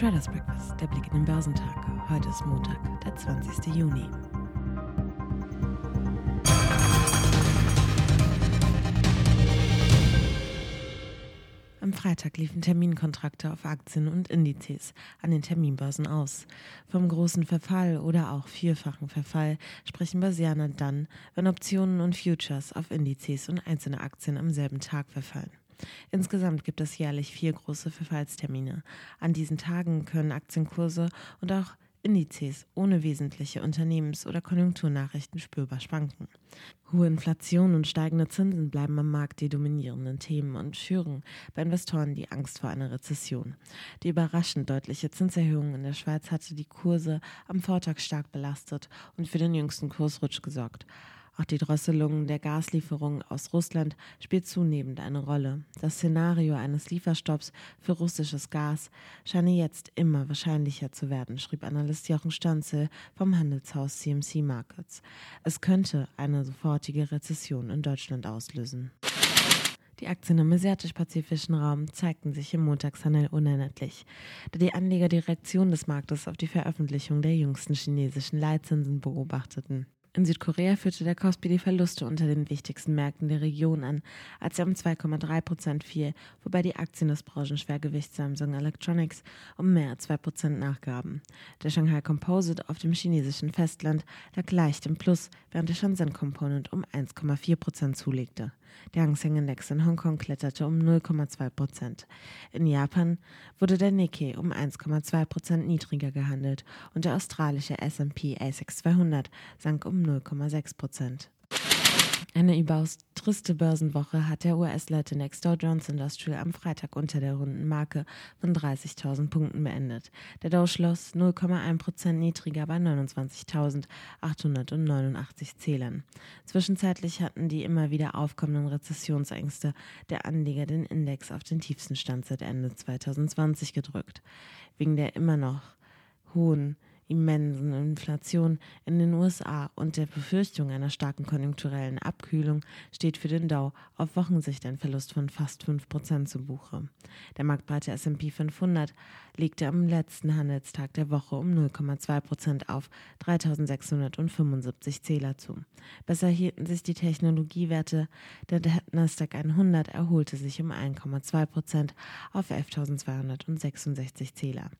Traders Breakfast, der Blick in den Börsentag. Heute ist Montag, der 20. Juni. Am Freitag liefen Terminkontrakte auf Aktien und Indizes an den Terminbörsen aus. Vom großen Verfall oder auch vierfachen Verfall sprechen Börsianer dann, wenn Optionen und Futures auf Indizes und einzelne Aktien am selben Tag verfallen. Insgesamt gibt es jährlich vier große Verfallstermine. An diesen Tagen können Aktienkurse und auch Indizes ohne wesentliche Unternehmens- oder Konjunkturnachrichten spürbar schwanken. Hohe Inflation und steigende Zinsen bleiben am Markt die dominierenden Themen und führen bei Investoren die Angst vor einer Rezession. Die überraschend deutliche Zinserhöhung in der Schweiz hatte die Kurse am Vortag stark belastet und für den jüngsten Kursrutsch gesorgt. Auch die Drosselung der Gaslieferungen aus Russland spielt zunehmend eine Rolle. Das Szenario eines Lieferstopps für russisches Gas scheine jetzt immer wahrscheinlicher zu werden, schrieb Analyst Jochen Stanzel vom Handelshaus CMC Markets. Es könnte eine sofortige Rezession in Deutschland auslösen. Die Aktien im asiatisch-pazifischen Raum zeigten sich im Montagshandel uneinheitlich, da die Anleger die Reaktion des Marktes auf die Veröffentlichung der jüngsten chinesischen Leitzinsen beobachteten. In Südkorea führte der Kospi die Verluste unter den wichtigsten Märkten der Region an, als er um 2,3 Prozent fiel, wobei die Aktien des Branchenschwergewichts Samsung Electronics um mehr als 2 Prozent nachgaben. Der Shanghai Composite auf dem chinesischen Festland lag leicht im Plus, während der Shenzhen Component um 1,4 Prozent zulegte. Der Hang Seng Index in Hongkong kletterte um 0,2 Prozent. In Japan wurde der Nikkei um 1,2 Prozent niedriger gehandelt und der australische S&P ASX 200 sank um 0,6 Prozent. Eine überaus triste Börsenwoche hat der US-Leitindex Dow Jones Industrial am Freitag unter der runden Marke von 30.000 Punkten beendet. Der Dow schloss 0,1 Prozent niedriger bei 29.889 Zählern. Zwischenzeitlich hatten die immer wieder aufkommenden Rezessionsängste der Anleger den Index auf den tiefsten Stand seit Ende 2020 gedrückt. Wegen der immer noch hohen immensen Inflation in den USA und der Befürchtung einer starken konjunkturellen Abkühlung steht für den Dow auf Wochensicht ein Verlust von fast 5% zu Buche. Der marktbreite S&P 500 legte am letzten Handelstag der Woche um 0,2% auf 3.675 Zähler zu. Besser hielten sich die Technologiewerte. Der Nasdaq 100 erholte sich um 1,2% auf 11.266 Zähler.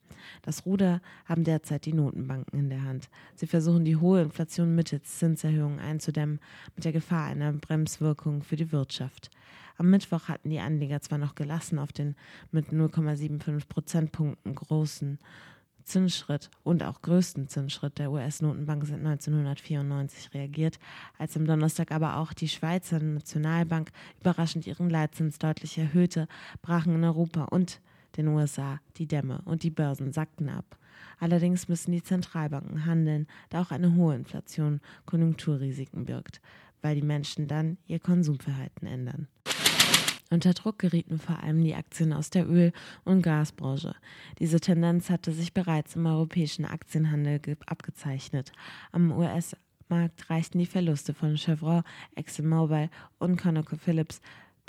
Das Ruder haben derzeit die Noten Notenbanken in der Hand. Sie versuchen die hohe Inflation mittels Zinserhöhungen einzudämmen, mit der Gefahr einer Bremswirkung für die Wirtschaft. Am Mittwoch hatten die Anleger zwar noch gelassen auf den mit 0,75 Prozentpunkten großen Zinsschritt und auch größten Zinsschritt der US-Notenbank seit 1994 reagiert, als am Donnerstag aber auch die Schweizer Nationalbank überraschend ihren Leitzins deutlich erhöhte, brachen in Europa und den USA die Dämme und die Börsen sackten ab. Allerdings müssen die Zentralbanken handeln, da auch eine hohe Inflation Konjunkturrisiken birgt, weil die Menschen dann ihr Konsumverhalten ändern. Unter Druck gerieten vor allem die Aktien aus der Öl- und Gasbranche. Diese Tendenz hatte sich bereits im europäischen Aktienhandel abgezeichnet. Am US-Markt reichten die Verluste von Chevron, ExxonMobil und ConocoPhillips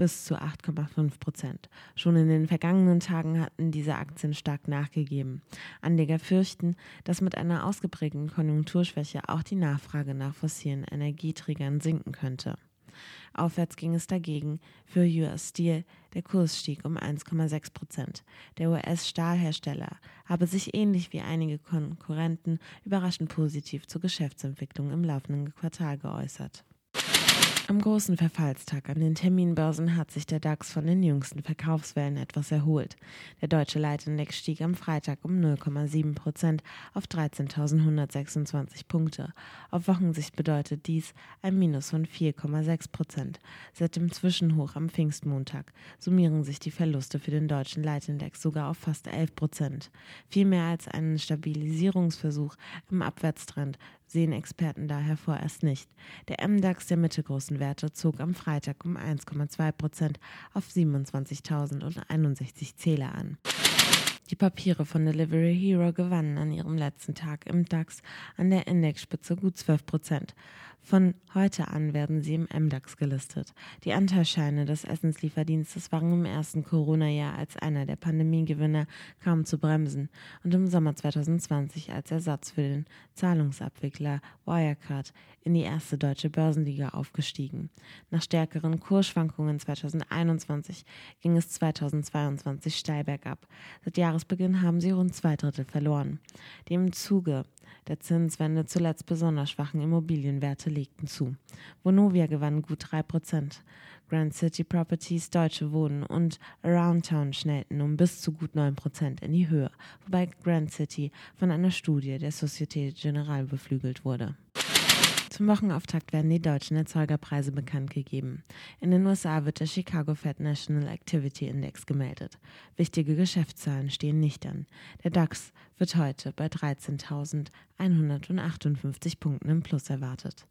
bis zu 8,5 Prozent. Schon in den vergangenen Tagen hatten diese Aktien stark nachgegeben. Anleger fürchten, dass mit einer ausgeprägten Konjunkturschwäche auch die Nachfrage nach fossilen Energieträgern sinken könnte. Aufwärts ging es dagegen für US Steel. Der Kurs stieg um 1,6 Prozent. Der US-Stahlhersteller habe sich ähnlich wie einige Konkurrenten überraschend positiv zur Geschäftsentwicklung im laufenden Quartal geäußert. Am großen Verfallstag an den Terminbörsen hat sich der DAX von den jüngsten Verkaufswellen etwas erholt. Der deutsche Leitindex stieg am Freitag um 0,7 Prozent auf 13.126 Punkte. Auf Wochensicht bedeutet dies ein Minus von 4,6 Prozent. Seit dem Zwischenhoch am Pfingstmontag summieren sich die Verluste für den deutschen Leitindex sogar auf fast 11 Prozent. Viel mehr als einen Stabilisierungsversuch im Abwärtstrend sehen Experten daher vorerst nicht. Der MDAX der mittelgroßen Werte zog am Freitag um 1,2 Prozent auf 27.061 Zähler an. Die Papiere von Delivery Hero gewannen an ihrem letzten Tag im DAX an der Indexspitze gut 12 Prozent. Von heute an werden sie im MDAX gelistet. Die Anteilsscheine des Essenslieferdienstes waren im ersten Corona-Jahr als einer der Pandemiegewinner kaum zu bremsen und im Sommer 2020 als Ersatz für den Zahlungsabwickler Wirecard in die erste deutsche Börsenliga aufgestiegen. Nach stärkeren Kursschwankungen 2021 ging es 2022 steil bergab. Seit Jahresbeginn haben sie rund zwei Drittel verloren. Die im Zuge der Zinswende zuletzt besonders schwachen Immobilienwerte legten zu. Vonovia gewann gut 3%. Grand City Properties, Deutsche Wohnen und Aroundtown schnellten um bis zu gut 9% in die Höhe, wobei Grand City von einer Studie der Societe Generale beflügelt wurde. Zum Wochenauftakt werden die deutschen Erzeugerpreise bekannt gegeben. In den USA wird der Chicago Fed National Activity Index gemeldet. Wichtige Geschäftszahlen stehen nicht an. Der DAX wird heute bei 13.158 Punkten im Plus erwartet.